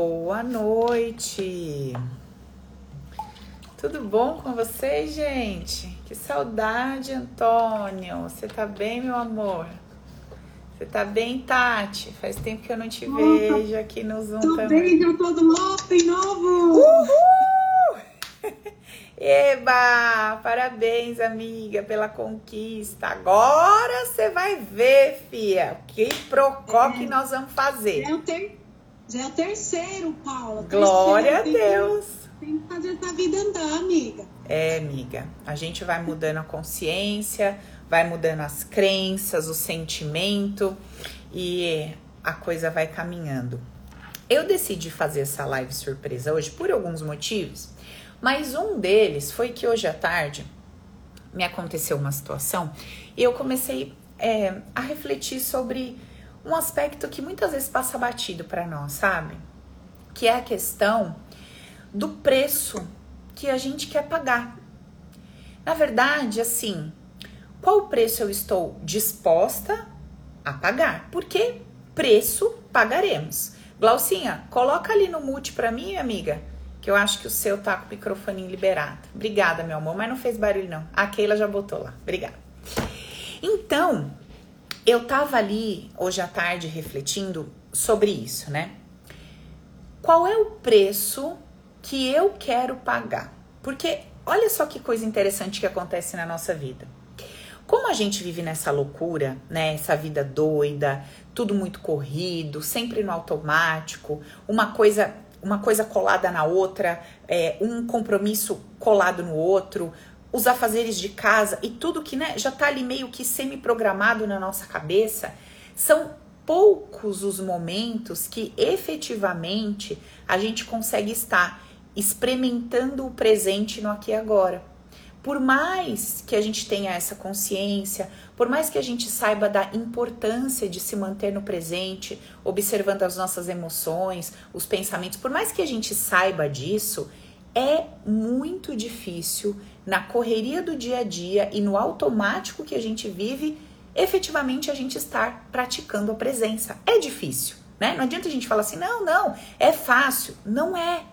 boa noite. Tudo bom com vocês, gente? Que saudade, Antônio. Você tá bem, meu amor? Você tá bem, Tati? Faz tempo que eu não te Opa. vejo aqui no Zoom Tô também. bem, eu tô do novo, em novo. Uhul! Eba! Parabéns, amiga, pela conquista. Agora você vai ver, fia, que procó é, que nós vamos fazer. É o, ter, já é o terceiro, Paula. Glória terceiro, a Deus. Tem que fazer essa vida andar, amiga. É, amiga. A gente vai mudando a consciência, vai mudando as crenças, o sentimento e a coisa vai caminhando. Eu decidi fazer essa live surpresa hoje por alguns motivos, mas um deles foi que hoje à tarde me aconteceu uma situação e eu comecei é, a refletir sobre um aspecto que muitas vezes passa batido para nós, sabe? Que é a questão do preço que a gente quer pagar. Na verdade, assim, qual preço eu estou disposta a pagar? Porque preço pagaremos. Glaucinha, coloca ali no mute para mim, amiga, que eu acho que o seu tá com o microfone liberado. Obrigada, meu amor, mas não fez barulho não. A Keila já botou lá. Obrigada. Então, eu tava ali hoje à tarde refletindo sobre isso, né? Qual é o preço que eu quero pagar? Porque olha só que coisa interessante que acontece na nossa vida. Como a gente vive nessa loucura, né? Essa vida doida, tudo muito corrido, sempre no automático, uma coisa, uma coisa colada na outra, é, um compromisso colado no outro, os afazeres de casa e tudo que né, já tá ali meio que semi-programado na nossa cabeça, são poucos os momentos que efetivamente a gente consegue estar experimentando o presente no aqui e agora. Por mais que a gente tenha essa consciência, por mais que a gente saiba da importância de se manter no presente, observando as nossas emoções, os pensamentos, por mais que a gente saiba disso, é muito difícil na correria do dia a dia e no automático que a gente vive, efetivamente a gente estar praticando a presença. É difícil, né? Não adianta a gente falar assim, não, não, é fácil. Não é.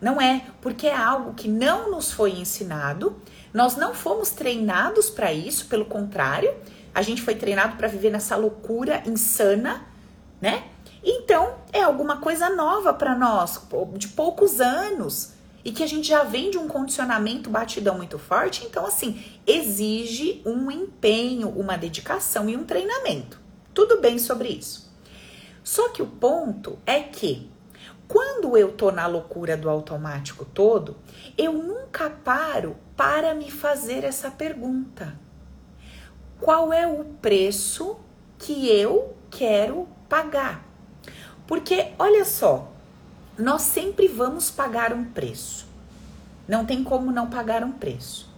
Não é, porque é algo que não nos foi ensinado, nós não fomos treinados para isso, pelo contrário, a gente foi treinado para viver nessa loucura insana, né? Então, é alguma coisa nova para nós, de poucos anos, e que a gente já vem de um condicionamento batidão muito forte, então assim, exige um empenho, uma dedicação e um treinamento. Tudo bem sobre isso. Só que o ponto é que quando eu tô na loucura do automático todo, eu nunca paro para me fazer essa pergunta: qual é o preço que eu quero pagar? Porque olha só, nós sempre vamos pagar um preço. Não tem como não pagar um preço.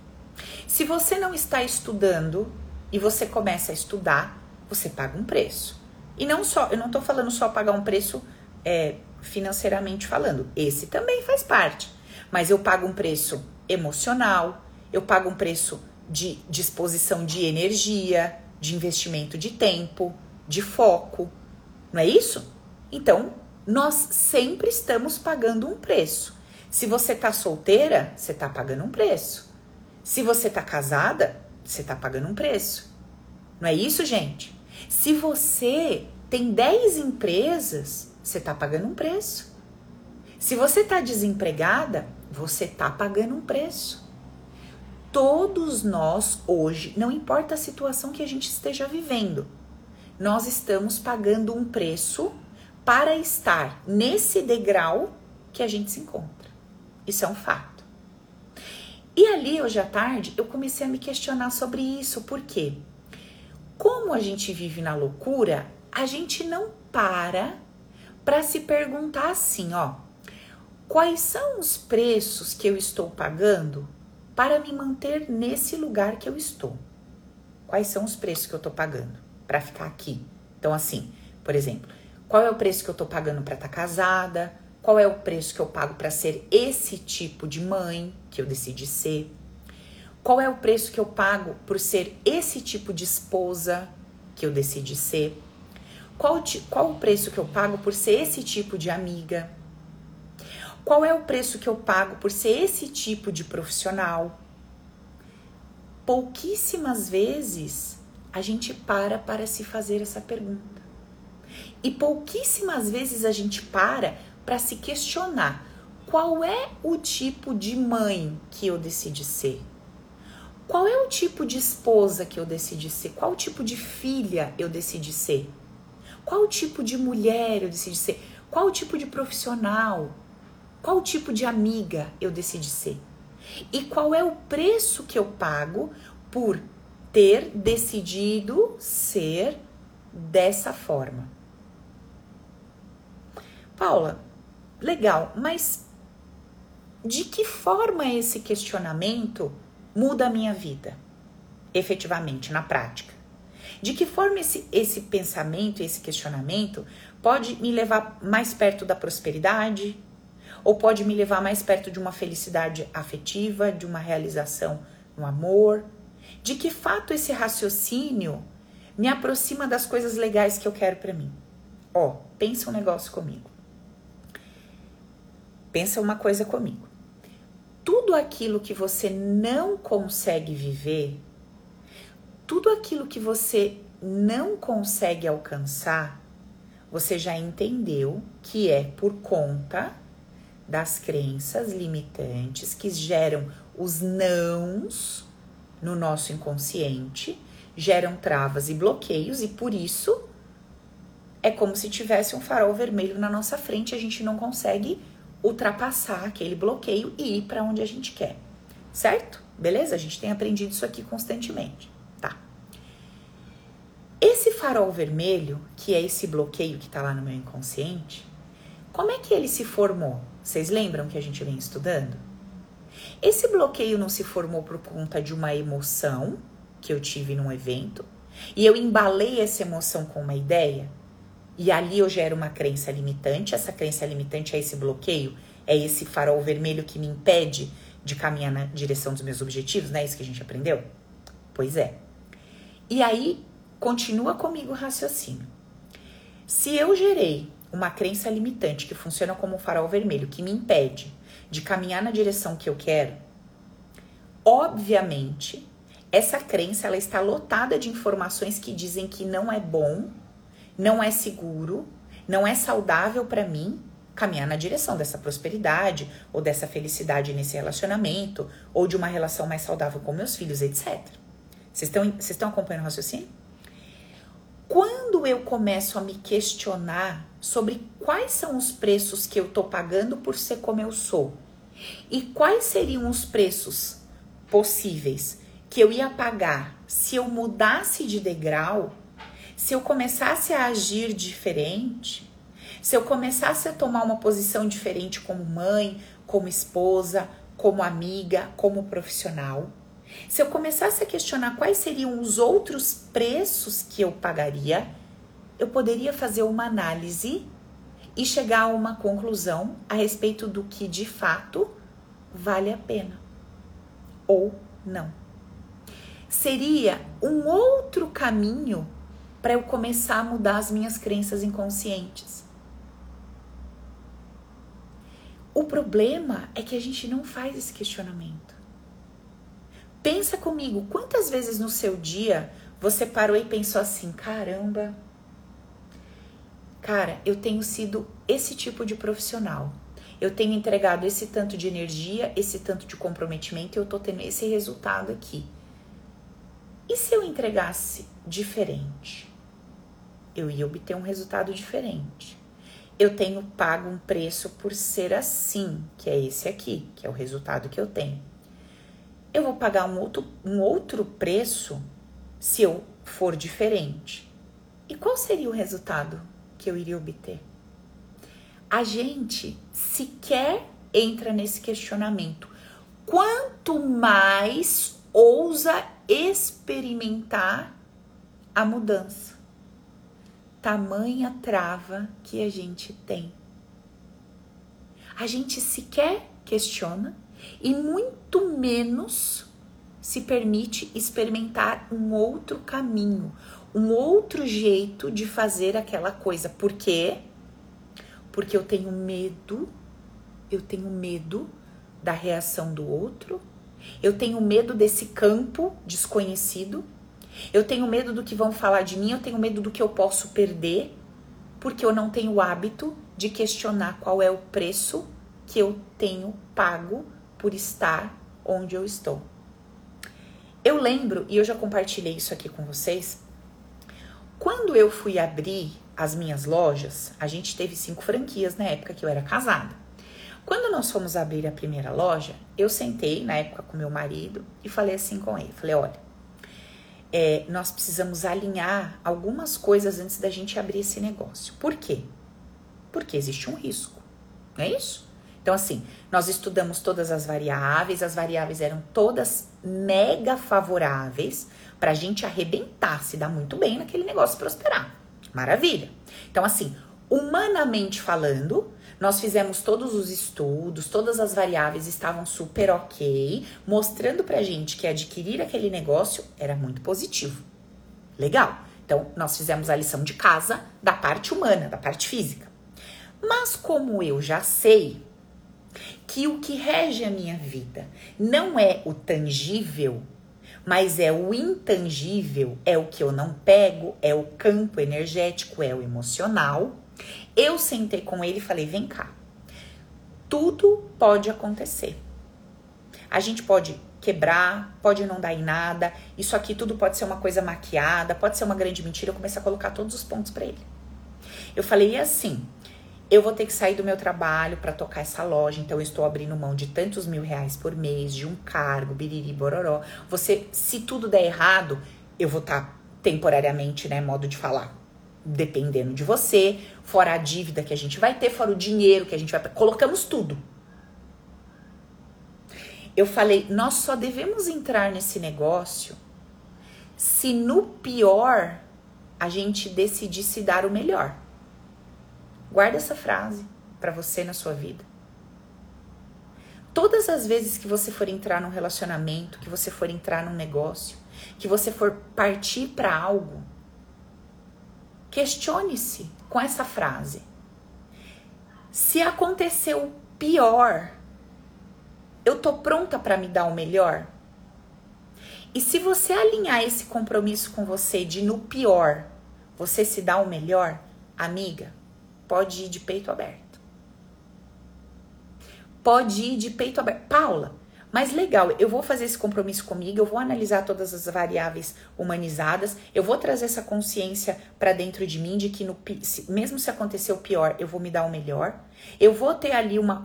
Se você não está estudando e você começa a estudar, você paga um preço. E não só, eu não estou falando só pagar um preço é, financeiramente falando. Esse também faz parte. Mas eu pago um preço emocional, eu pago um preço de disposição de energia, de investimento de tempo, de foco. Não é isso? Então, nós sempre estamos pagando um preço. Se você tá solteira, você tá pagando um preço. Se você tá casada, você tá pagando um preço. Não é isso, gente? Se você tem 10 empresas, você está pagando um preço. Se você está desempregada, você está pagando um preço. Todos nós hoje, não importa a situação que a gente esteja vivendo, nós estamos pagando um preço para estar nesse degrau que a gente se encontra. Isso é um fato. E ali, hoje à tarde, eu comecei a me questionar sobre isso, porque como a gente vive na loucura, a gente não para para se perguntar assim, ó, quais são os preços que eu estou pagando para me manter nesse lugar que eu estou? Quais são os preços que eu estou pagando para ficar aqui? Então, assim, por exemplo, qual é o preço que eu estou pagando para estar tá casada? Qual é o preço que eu pago para ser esse tipo de mãe que eu decidi ser? Qual é o preço que eu pago por ser esse tipo de esposa que eu decidi ser? Qual, qual o preço que eu pago por ser esse tipo de amiga Qual é o preço que eu pago por ser esse tipo de profissional? Pouquíssimas vezes a gente para para se fazer essa pergunta. E pouquíssimas vezes a gente para para se questionar qual é o tipo de mãe que eu decidi ser? Qual é o tipo de esposa que eu decidi ser? Qual tipo de filha eu decidi ser? Qual tipo de mulher eu decidi ser? Qual tipo de profissional? Qual tipo de amiga eu decidi ser? E qual é o preço que eu pago por ter decidido ser dessa forma? Paula, legal, mas de que forma esse questionamento muda a minha vida, efetivamente, na prática? De que forma esse, esse pensamento, esse questionamento pode me levar mais perto da prosperidade? Ou pode me levar mais perto de uma felicidade afetiva, de uma realização no amor? De que fato esse raciocínio me aproxima das coisas legais que eu quero para mim? Ó, pensa um negócio comigo. Pensa uma coisa comigo. Tudo aquilo que você não consegue viver, tudo aquilo que você não consegue alcançar, você já entendeu que é por conta das crenças limitantes que geram os nãos no nosso inconsciente, geram travas e bloqueios e por isso é como se tivesse um farol vermelho na nossa frente, a gente não consegue ultrapassar aquele bloqueio e ir para onde a gente quer, certo? Beleza? A gente tem aprendido isso aqui constantemente, tá? Esse farol vermelho, que é esse bloqueio que tá lá no meu inconsciente, como é que ele se formou? Vocês lembram que a gente vem estudando? Esse bloqueio não se formou por conta de uma emoção que eu tive num evento e eu embalei essa emoção com uma ideia e ali eu gero uma crença limitante. Essa crença limitante é esse bloqueio, é esse farol vermelho que me impede de caminhar na direção dos meus objetivos, não é isso que a gente aprendeu? Pois é. E aí, continua comigo o raciocínio. Se eu gerei uma crença limitante que funciona como um farol vermelho que me impede de caminhar na direção que eu quero, obviamente, essa crença ela está lotada de informações que dizem que não é bom não é seguro, não é saudável para mim caminhar na direção dessa prosperidade ou dessa felicidade nesse relacionamento ou de uma relação mais saudável com meus filhos, etc. Vocês estão, acompanhando o raciocínio? Quando eu começo a me questionar sobre quais são os preços que eu tô pagando por ser como eu sou e quais seriam os preços possíveis que eu ia pagar se eu mudasse de degrau, se eu começasse a agir diferente, se eu começasse a tomar uma posição diferente como mãe, como esposa, como amiga, como profissional, se eu começasse a questionar quais seriam os outros preços que eu pagaria, eu poderia fazer uma análise e chegar a uma conclusão a respeito do que de fato vale a pena ou não. Seria um outro caminho para eu começar a mudar as minhas crenças inconscientes. O problema é que a gente não faz esse questionamento. Pensa comigo, quantas vezes no seu dia você parou e pensou assim: caramba, cara, eu tenho sido esse tipo de profissional. Eu tenho entregado esse tanto de energia, esse tanto de comprometimento e eu tô tendo esse resultado aqui. E se eu entregasse diferente? Eu ia obter um resultado diferente. Eu tenho pago um preço por ser assim, que é esse aqui, que é o resultado que eu tenho. Eu vou pagar um outro, um outro preço se eu for diferente. E qual seria o resultado que eu iria obter? A gente sequer entra nesse questionamento. Quanto mais ousa experimentar a mudança tamanha trava que a gente tem. A gente sequer questiona e muito menos se permite experimentar um outro caminho, um outro jeito de fazer aquela coisa. Por quê? Porque eu tenho medo Eu tenho medo da reação do outro. Eu tenho medo desse campo desconhecido. Eu tenho medo do que vão falar de mim. Eu tenho medo do que eu posso perder. Porque eu não tenho o hábito de questionar qual é o preço que eu tenho pago por estar onde eu estou. Eu lembro, e eu já compartilhei isso aqui com vocês, quando eu fui abrir as minhas lojas, a gente teve cinco franquias na época que eu era casada. Quando nós fomos abrir a primeira loja, eu sentei na época com meu marido e falei assim com ele: falei, olha, é, nós precisamos alinhar algumas coisas antes da gente abrir esse negócio. Por quê? Porque existe um risco, não é isso? Então, assim, nós estudamos todas as variáveis, as variáveis eram todas mega favoráveis para a gente arrebentar, se dar muito bem naquele negócio prosperar. Maravilha. Então, assim, humanamente falando, nós fizemos todos os estudos, todas as variáveis estavam super ok, mostrando pra gente que adquirir aquele negócio era muito positivo. Legal. Então, nós fizemos a lição de casa da parte humana, da parte física. Mas como eu já sei que o que rege a minha vida não é o tangível, mas é o intangível, é o que eu não pego, é o campo energético, é o emocional. Eu sentei com ele e falei: vem cá, tudo pode acontecer. A gente pode quebrar, pode não dar em nada, isso aqui tudo pode ser uma coisa maquiada, pode ser uma grande mentira. Eu comecei a colocar todos os pontos para ele. Eu falei: e assim, eu vou ter que sair do meu trabalho para tocar essa loja, então eu estou abrindo mão de tantos mil reais por mês, de um cargo, biriri, bororó. Você, se tudo der errado, eu vou estar tá temporariamente, né, modo de falar, dependendo de você, fora a dívida que a gente vai ter, fora o dinheiro que a gente vai, colocamos tudo. Eu falei, nós só devemos entrar nesse negócio se no pior a gente decidir se dar o melhor. Guarda essa frase para você na sua vida. Todas as vezes que você for entrar num relacionamento, que você for entrar num negócio, que você for partir para algo, questione-se com essa frase. Se aconteceu pior, eu tô pronta para me dar o melhor? E se você alinhar esse compromisso com você de no pior, você se dá o melhor, amiga, Pode ir de peito aberto. Pode ir de peito aberto. Paula, mas legal, eu vou fazer esse compromisso comigo, eu vou analisar todas as variáveis humanizadas, eu vou trazer essa consciência para dentro de mim de que no, mesmo se acontecer o pior, eu vou me dar o melhor. Eu vou ter ali uma,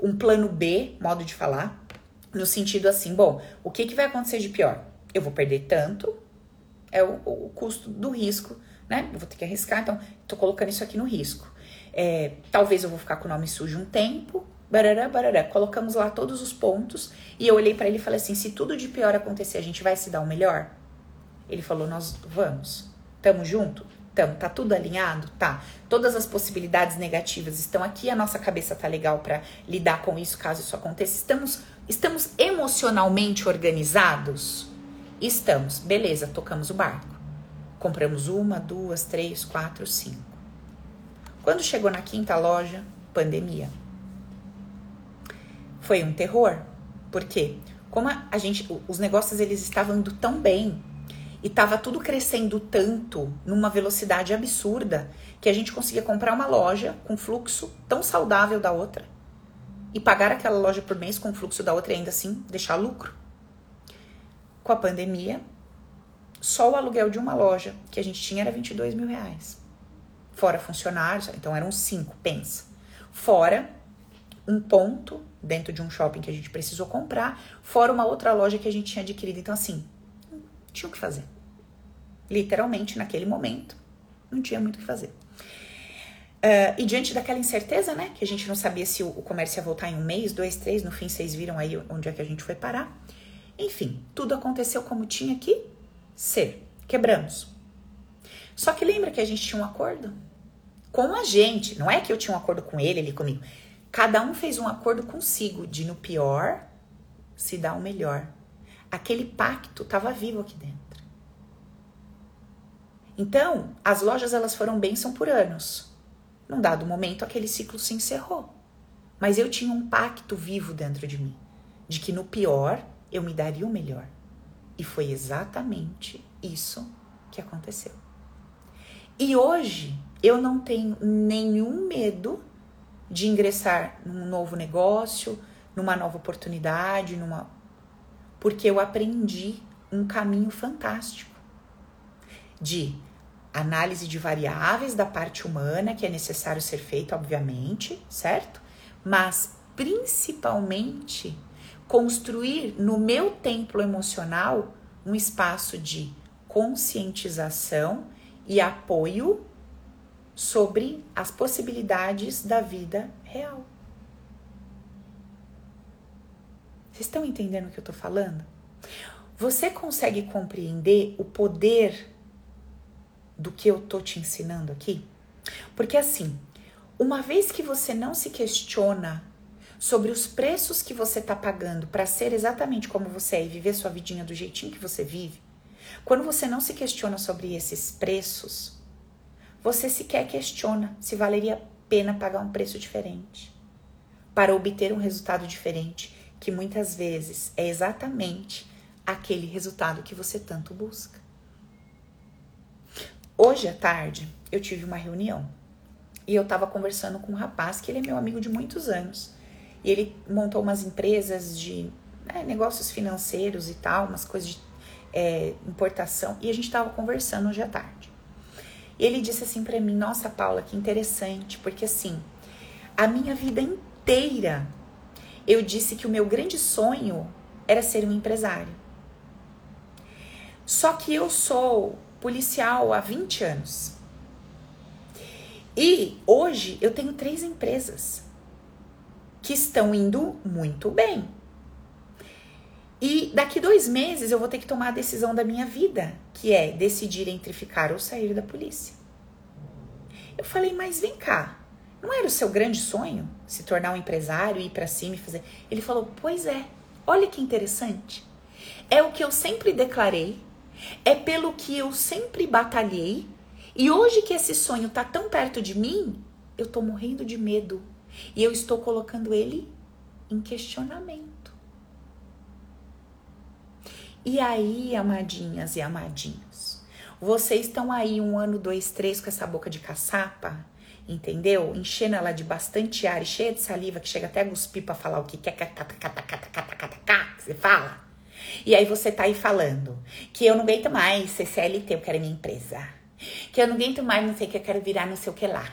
um plano B, modo de falar, no sentido assim, bom, o que, que vai acontecer de pior? Eu vou perder tanto, é o, o custo do risco, né? Eu vou ter que arriscar, então tô colocando isso aqui no risco. É, talvez eu vou ficar com o nome sujo um tempo. Barará, barará. Colocamos lá todos os pontos e eu olhei para ele e falei assim: se tudo de pior acontecer, a gente vai se dar o melhor? Ele falou: nós vamos. Tamo junto? Tamo. Tá tudo alinhado? Tá. Todas as possibilidades negativas estão aqui. A nossa cabeça tá legal para lidar com isso caso isso aconteça. Estamos, estamos emocionalmente organizados? Estamos. Beleza, tocamos o barco. Compramos uma, duas, três, quatro, cinco. Quando chegou na quinta loja, pandemia. Foi um terror. Por quê? Como a gente, os negócios eles estavam indo tão bem e estava tudo crescendo tanto, numa velocidade absurda, que a gente conseguia comprar uma loja com fluxo tão saudável da outra e pagar aquela loja por mês com o fluxo da outra e ainda assim deixar lucro. Com a pandemia, só o aluguel de uma loja que a gente tinha era 22 mil reais fora funcionários, então eram cinco, pensa. Fora um ponto dentro de um shopping que a gente precisou comprar, fora uma outra loja que a gente tinha adquirido. Então, assim, tinha o que fazer. Literalmente, naquele momento, não tinha muito o que fazer. Uh, e diante daquela incerteza, né, que a gente não sabia se o, o comércio ia voltar em um mês, dois, três, no fim vocês viram aí onde é que a gente foi parar. Enfim, tudo aconteceu como tinha que ser. Quebramos. Só que lembra que a gente tinha um acordo? Com a gente. Não é que eu tinha um acordo com ele, ele comigo. Cada um fez um acordo consigo de no pior se dar o melhor. Aquele pacto estava vivo aqui dentro. Então, as lojas elas foram bênção por anos. Num dado momento, aquele ciclo se encerrou. Mas eu tinha um pacto vivo dentro de mim, de que no pior eu me daria o melhor. E foi exatamente isso que aconteceu. E hoje eu não tenho nenhum medo de ingressar num novo negócio, numa nova oportunidade, numa porque eu aprendi um caminho fantástico de análise de variáveis da parte humana, que é necessário ser feito, obviamente, certo? Mas principalmente construir no meu templo emocional um espaço de conscientização e apoio sobre as possibilidades da vida real. Vocês estão entendendo o que eu estou falando? Você consegue compreender o poder do que eu tô te ensinando aqui? Porque assim, uma vez que você não se questiona sobre os preços que você está pagando para ser exatamente como você é e viver sua vidinha do jeitinho que você vive, quando você não se questiona sobre esses preços, você sequer questiona se valeria a pena pagar um preço diferente para obter um resultado diferente que muitas vezes é exatamente aquele resultado que você tanto busca. Hoje à tarde eu tive uma reunião e eu estava conversando com um rapaz que ele é meu amigo de muitos anos. E ele montou umas empresas de né, negócios financeiros e tal, umas coisas de é, importação. E a gente estava conversando hoje à tarde. Ele disse assim para mim: Nossa, Paula, que interessante, porque assim, a minha vida inteira eu disse que o meu grande sonho era ser um empresário. Só que eu sou policial há 20 anos. E hoje eu tenho três empresas que estão indo muito bem. E daqui dois meses eu vou ter que tomar a decisão da minha vida, que é decidir entre ficar ou sair da polícia. Eu falei, mas vem cá, não era o seu grande sonho se tornar um empresário, ir para cima e fazer? Ele falou: Pois é, olha que interessante. É o que eu sempre declarei, é pelo que eu sempre batalhei, e hoje que esse sonho tá tão perto de mim, eu tô morrendo de medo e eu estou colocando ele em questionamento. E aí, amadinhas e amadinhos, vocês estão aí um ano, dois, três com essa boca de caçapa entendeu? Enchendo ela de bastante ar e cheia de saliva, que chega até a cuspir pra falar o que quer, que você fala. E aí você tá aí falando que eu não aguento mais ser CLT, eu quero minha empresa. Que eu não aguento mais não sei o que, eu quero virar não sei o que lá.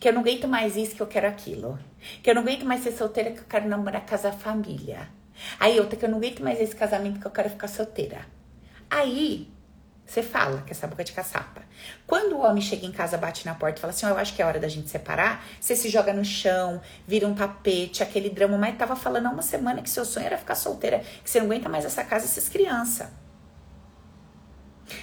Que eu não aguento mais isso, que eu quero aquilo. Que eu não aguento mais ser solteira, que eu quero namorar, casar família. Aí outra que eu não aguento mais esse casamento, que eu quero ficar solteira. Aí você fala que essa boca de caçapa. Quando o homem chega em casa, bate na porta e fala assim: oh, Eu acho que é hora da gente separar. Você se joga no chão, vira um tapete, aquele drama. Mas tava falando há uma semana que seu sonho era ficar solteira, que você não aguenta mais essa casa essas crianças.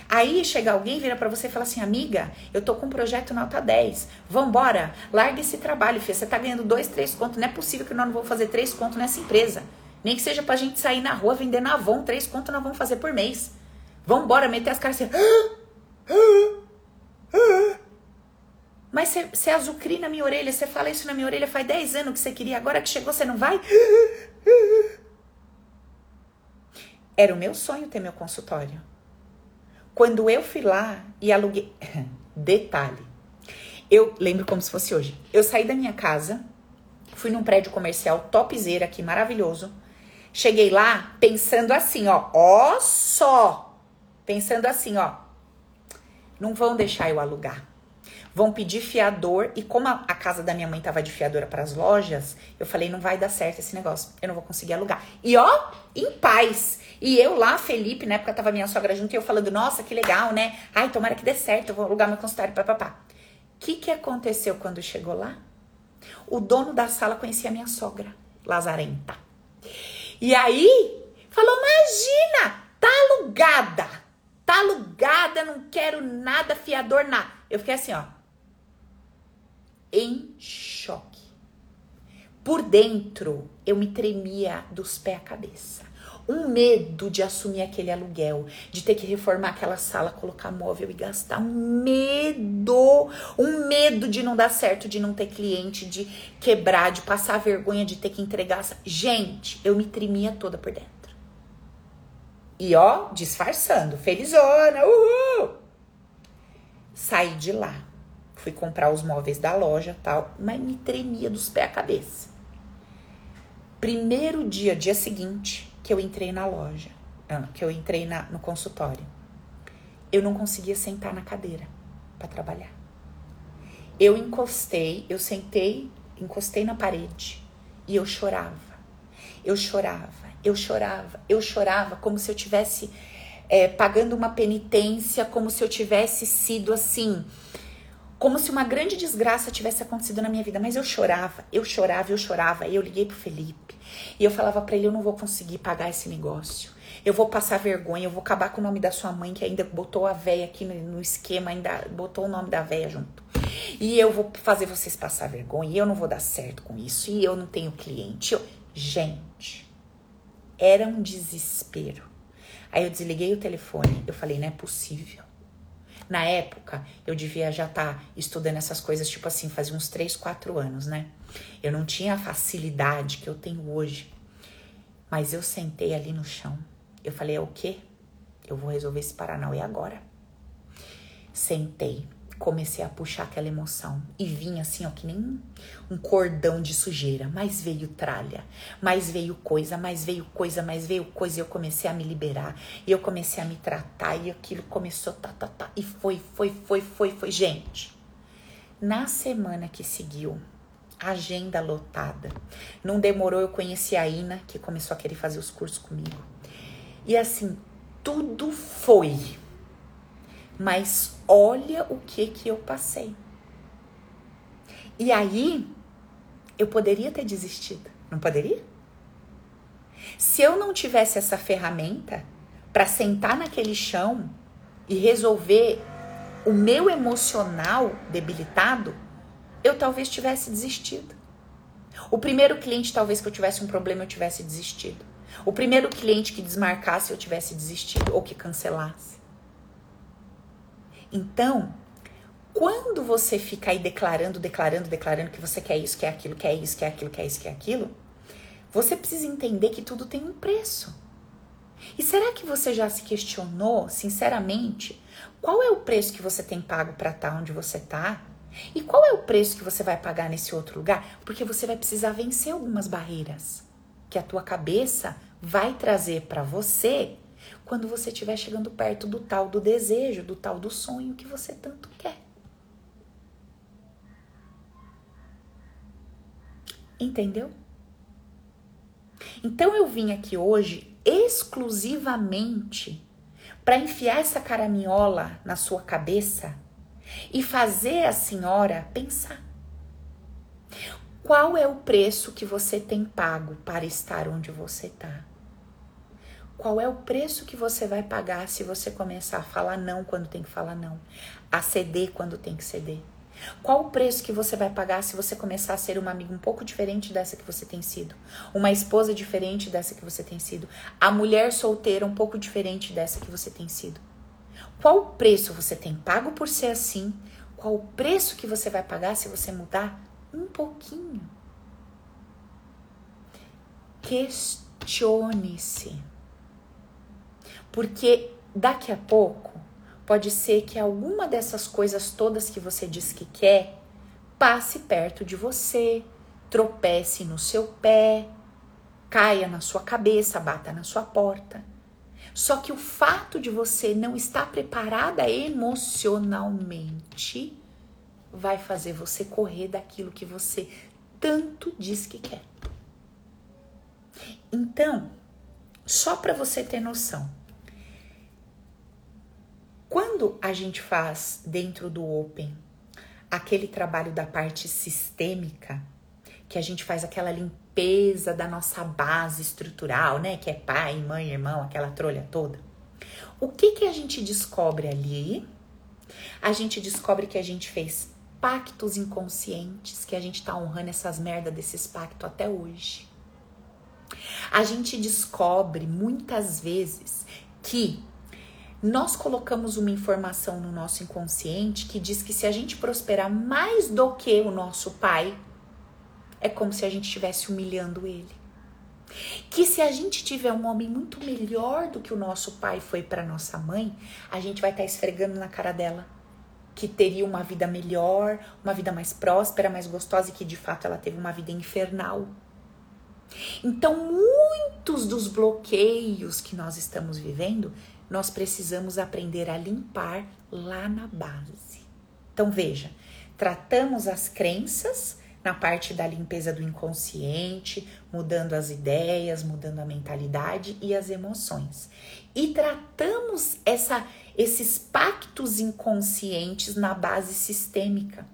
Aí chega alguém, vira para você e fala assim: Amiga, eu tô com um projeto nota 10. Vambora, larga esse trabalho, filha. Você tá ganhando dois, três contos. Não é possível que nós não vamos fazer três contos nessa empresa. Nem que seja pra gente sair na rua vendendo Avon, três contos nós vamos fazer por mês. Vambora, meter as caras assim. Mas você azucri na minha orelha, você fala isso na minha orelha faz 10 anos que você queria, agora que chegou você não vai? Era o meu sonho ter meu consultório. Quando eu fui lá e aluguei. Detalhe. Eu lembro como se fosse hoje. Eu saí da minha casa, fui num prédio comercial topzera aqui, maravilhoso. Cheguei lá pensando assim, ó, ó só pensando assim, ó, não vão deixar eu alugar. Vão pedir fiador e como a, a casa da minha mãe tava de fiadora para as lojas, eu falei, não vai dar certo esse negócio. Eu não vou conseguir alugar. E ó, em paz. E eu lá, Felipe, na época tava minha sogra junto e eu falando, nossa, que legal, né? Ai, tomara que dê certo, eu vou alugar meu consultório, papapá. O que que aconteceu quando chegou lá? O dono da sala conhecia a minha sogra, Lazarenta. E aí, falou, imagina, tá alugada Tá alugada, não quero nada, fiador, nada. Eu fiquei assim, ó. Em choque. Por dentro, eu me tremia dos pés à cabeça. Um medo de assumir aquele aluguel, de ter que reformar aquela sala, colocar móvel e gastar. Um medo, um medo de não dar certo, de não ter cliente, de quebrar, de passar vergonha, de ter que entregar. Gente, eu me tremia toda por dentro. E ó, disfarçando, felizona, uhul! Saí de lá, fui comprar os móveis da loja tal, mas me tremia dos pés à cabeça. Primeiro dia, dia seguinte, que eu entrei na loja, que eu entrei na, no consultório, eu não conseguia sentar na cadeira para trabalhar. Eu encostei, eu sentei, encostei na parede e eu chorava. Eu chorava eu chorava, eu chorava como se eu tivesse é, pagando uma penitência, como se eu tivesse sido assim, como se uma grande desgraça tivesse acontecido na minha vida. Mas eu chorava, eu chorava, eu chorava. E eu liguei pro Felipe e eu falava para ele: eu não vou conseguir pagar esse negócio. Eu vou passar vergonha, eu vou acabar com o nome da sua mãe, que ainda botou a véia aqui no, esquema, ainda botou o nome da véia junto. E eu vou fazer vocês passar vergonha, e eu não vou dar certo com isso, e eu não tenho cliente. Eu... Gente, era um desespero. Aí eu desliguei o telefone, eu falei, não é possível. Na época, eu devia já estar tá estudando essas coisas, tipo assim, fazia uns 3, 4 anos, né? Eu não tinha a facilidade que eu tenho hoje. Mas eu sentei ali no chão. Eu falei, é o quê? Eu vou resolver esse Paranauê agora. Sentei comecei a puxar aquela emoção e vinha assim, ó, que nem um cordão de sujeira, mas veio tralha, mais veio coisa, mais veio coisa, mais veio coisa, e eu comecei a me liberar, e eu comecei a me tratar, e aquilo começou, tá, tá, tá, e foi, foi, foi, foi, foi, gente. Na semana que seguiu, agenda lotada. Não demorou, eu conheci a Ina, que começou a querer fazer os cursos comigo. E assim, tudo foi mas olha o que que eu passei. E aí, eu poderia ter desistido, não poderia? Se eu não tivesse essa ferramenta para sentar naquele chão e resolver o meu emocional debilitado, eu talvez tivesse desistido. O primeiro cliente, talvez que eu tivesse um problema, eu tivesse desistido. O primeiro cliente que desmarcasse, eu tivesse desistido ou que cancelasse. Então, quando você fica aí declarando, declarando, declarando que você quer isso, quer aquilo, quer isso, quer aquilo, quer isso, quer aquilo, você precisa entender que tudo tem um preço. E será que você já se questionou, sinceramente, qual é o preço que você tem pago para estar tá onde você está? E qual é o preço que você vai pagar nesse outro lugar? Porque você vai precisar vencer algumas barreiras que a tua cabeça vai trazer para você quando você estiver chegando perto do tal do desejo, do tal do sonho que você tanto quer. Entendeu? Então eu vim aqui hoje exclusivamente para enfiar essa caraminhola na sua cabeça e fazer a senhora pensar. Qual é o preço que você tem pago para estar onde você está? Qual é o preço que você vai pagar se você começar a falar não quando tem que falar não, a ceder quando tem que ceder? Qual o preço que você vai pagar se você começar a ser uma amiga um pouco diferente dessa que você tem sido? Uma esposa diferente dessa que você tem sido? A mulher solteira um pouco diferente dessa que você tem sido? Qual o preço você tem pago por ser assim? Qual o preço que você vai pagar se você mudar um pouquinho? Questione-se. Porque daqui a pouco pode ser que alguma dessas coisas todas que você diz que quer passe perto de você, tropece no seu pé, caia na sua cabeça, bata na sua porta. Só que o fato de você não estar preparada emocionalmente vai fazer você correr daquilo que você tanto diz que quer. Então, só para você ter noção, quando a gente faz dentro do Open aquele trabalho da parte sistêmica, que a gente faz aquela limpeza da nossa base estrutural, né? Que é pai, mãe, irmão, aquela trolha toda. O que que a gente descobre ali? A gente descobre que a gente fez pactos inconscientes, que a gente tá honrando essas merda desses pactos até hoje. A gente descobre muitas vezes que nós colocamos uma informação no nosso inconsciente que diz que se a gente prosperar mais do que o nosso pai, é como se a gente estivesse humilhando ele. Que se a gente tiver um homem muito melhor do que o nosso pai foi para nossa mãe, a gente vai estar tá esfregando na cara dela que teria uma vida melhor, uma vida mais próspera, mais gostosa e que de fato ela teve uma vida infernal. Então, muitos dos bloqueios que nós estamos vivendo, nós precisamos aprender a limpar lá na base. Então, veja, tratamos as crenças na parte da limpeza do inconsciente, mudando as ideias, mudando a mentalidade e as emoções. E tratamos essa, esses pactos inconscientes na base sistêmica.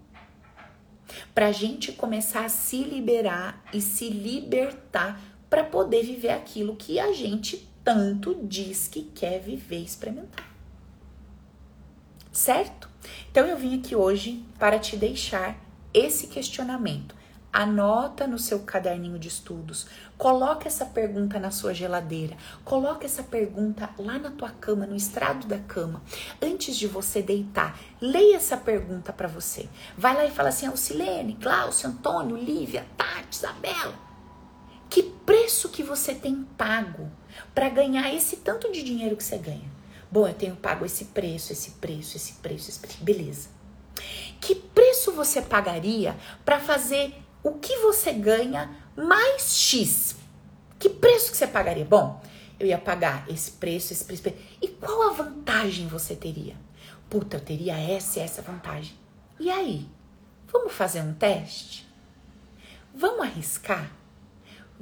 Para a gente começar a se liberar e se libertar para poder viver aquilo que a gente tanto diz que quer viver e experimentar. Certo? Então eu vim aqui hoje para te deixar esse questionamento. Anota no seu caderninho de estudos, coloca essa pergunta na sua geladeira, coloca essa pergunta lá na tua cama, no estrado da cama. Antes de você deitar, leia essa pergunta para você. Vai lá e fala assim: Silene, Glaucio, Antônio, Lívia, Tati, Isabela. Que preço que você tem pago para ganhar esse tanto de dinheiro que você ganha? Bom, eu tenho pago esse preço, esse preço, esse preço, esse preço. Beleza. Que preço você pagaria para fazer o que você ganha mais X? Que preço que você pagaria? Bom, eu ia pagar esse preço, esse preço. E qual a vantagem você teria? Puta, eu teria essa e essa vantagem. E aí? Vamos fazer um teste? Vamos arriscar?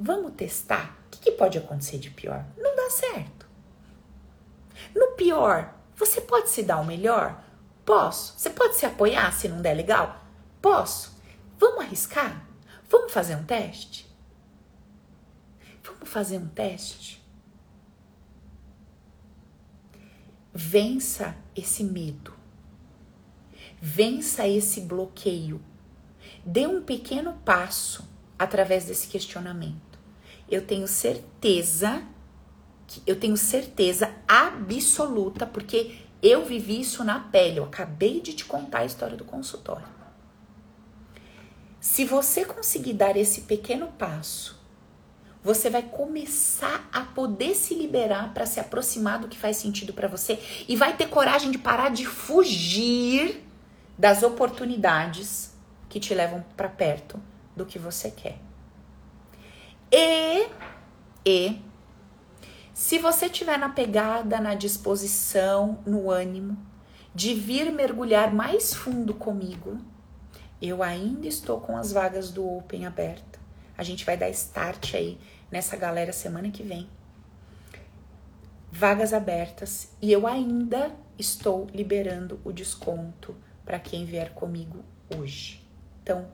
Vamos testar? O que, que pode acontecer de pior? Não dá certo. No pior, você pode se dar o melhor? Posso. Você pode se apoiar se não der legal? Posso. Vamos arriscar? Vamos fazer um teste? Vamos fazer um teste? Vença esse medo. Vença esse bloqueio. Dê um pequeno passo através desse questionamento. Eu tenho certeza, eu tenho certeza absoluta, porque eu vivi isso na pele. Eu acabei de te contar a história do consultório. Se você conseguir dar esse pequeno passo, você vai começar a poder se liberar para se aproximar do que faz sentido para você e vai ter coragem de parar de fugir das oportunidades que te levam para perto do que você quer. E e se você tiver na pegada, na disposição, no ânimo de vir mergulhar mais fundo comigo, eu ainda estou com as vagas do Open aberta. A gente vai dar start aí nessa galera semana que vem. Vagas abertas e eu ainda estou liberando o desconto para quem vier comigo hoje. Então,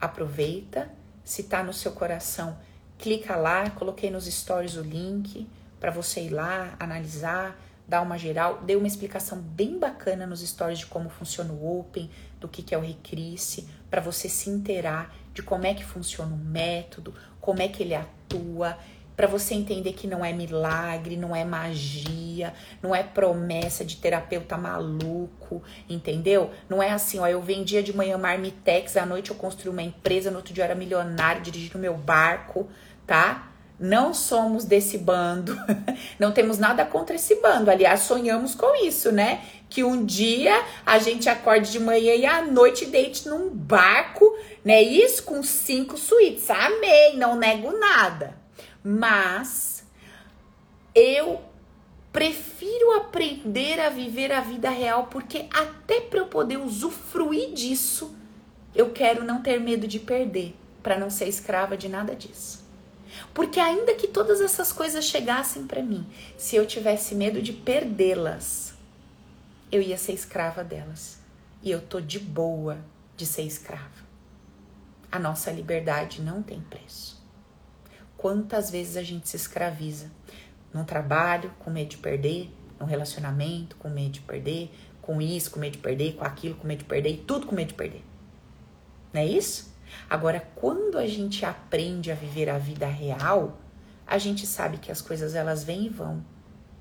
aproveita, se tá no seu coração, clica lá, coloquei nos stories o link para você ir lá, analisar, dar uma geral. Dei uma explicação bem bacana nos stories de como funciona o Open, do que, que é o Recrisse, para você se inteirar de como é que funciona o método, como é que ele atua, para você entender que não é milagre, não é magia, não é promessa de terapeuta maluco, entendeu? Não é assim, ó, eu vendia de manhã marmitex, à noite eu construí uma empresa, no outro dia eu era milionário dirigindo meu barco, tá? Não somos desse bando, não temos nada contra esse bando. Aliás, sonhamos com isso, né? Que um dia a gente acorde de manhã e à noite deite num barco, né? Isso com cinco suítes. Amei, não nego nada. Mas eu prefiro aprender a viver a vida real porque até para eu poder usufruir disso, eu quero não ter medo de perder, para não ser escrava de nada disso. Porque ainda que todas essas coisas chegassem para mim, se eu tivesse medo de perdê-las, eu ia ser escrava delas. E eu tô de boa de ser escrava. A nossa liberdade não tem preço. Quantas vezes a gente se escraviza num trabalho com medo de perder, num relacionamento com medo de perder, com isso, com medo de perder, com aquilo, com medo de perder e tudo com medo de perder. Não é isso? Agora, quando a gente aprende a viver a vida real, a gente sabe que as coisas elas vêm e vão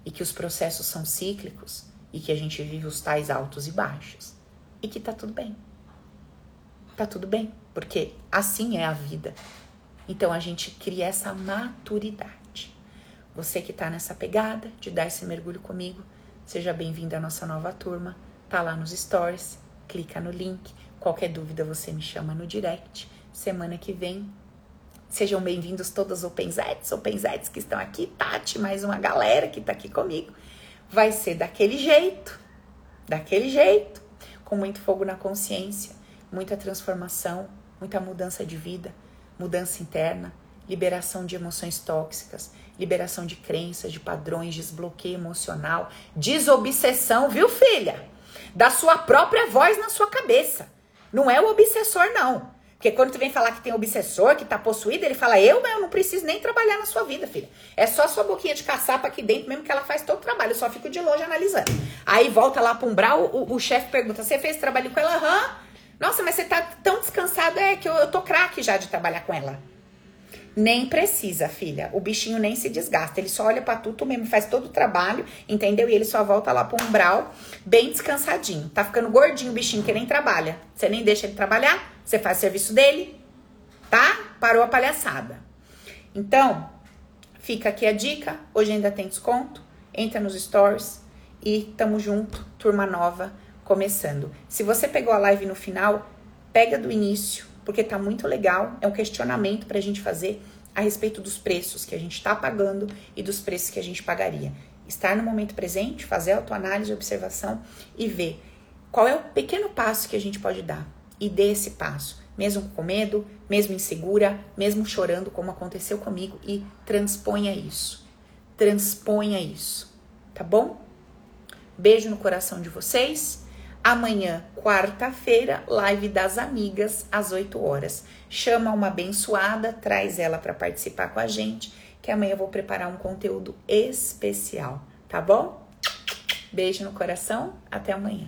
e que os processos são cíclicos e que a gente vive os tais altos e baixos e que tá tudo bem. Tá tudo bem, porque assim é a vida. Então a gente cria essa maturidade. Você que tá nessa pegada de dar esse mergulho comigo, seja bem-vindo à nossa nova turma. Tá lá nos stories, clica no link. Qualquer dúvida você me chama no direct. Semana que vem Sejam bem-vindos todas os OpenZets, OpenZets que estão aqui, Tati, mais uma galera que está aqui comigo. Vai ser daquele jeito, daquele jeito, com muito fogo na consciência, muita transformação, muita mudança de vida, mudança interna, liberação de emoções tóxicas, liberação de crenças, de padrões, desbloqueio emocional, desobsessão, viu, filha? Da sua própria voz na sua cabeça. Não é o obsessor, não. Porque quando tu vem falar que tem obsessor, que tá possuído, ele fala, eu, mas eu não preciso nem trabalhar na sua vida, filha. É só sua boquinha de caçapa aqui dentro mesmo que ela faz todo o trabalho. Eu só fico de longe analisando. Aí volta lá pra umbral, o, o, chefe pergunta, você fez trabalho com ela? Aham. Nossa, mas você tá tão descansado, é que eu, eu tô craque já de trabalhar com ela. Nem precisa, filha. O bichinho nem se desgasta. Ele só olha pra tu, tu mesmo faz todo o trabalho, entendeu? E ele só volta lá pro umbral, bem descansadinho. Tá ficando gordinho o bichinho que nem trabalha. Você nem deixa ele trabalhar, você faz o serviço dele, tá? Parou a palhaçada. Então, fica aqui a dica. Hoje ainda tem desconto. Entra nos stories e tamo junto. Turma nova começando. Se você pegou a live no final, pega do início porque tá muito legal. É um questionamento para a gente fazer a respeito dos preços que a gente está pagando e dos preços que a gente pagaria. Estar no momento presente, fazer autoanálise, observação e ver qual é o pequeno passo que a gente pode dar. E dê esse passo, mesmo com medo, mesmo insegura, mesmo chorando, como aconteceu comigo, e transponha isso. Transponha isso, tá bom? Beijo no coração de vocês. Amanhã, quarta-feira, live das amigas às 8 horas. Chama uma abençoada, traz ela para participar com a gente, que amanhã eu vou preparar um conteúdo especial, tá bom? Beijo no coração, até amanhã.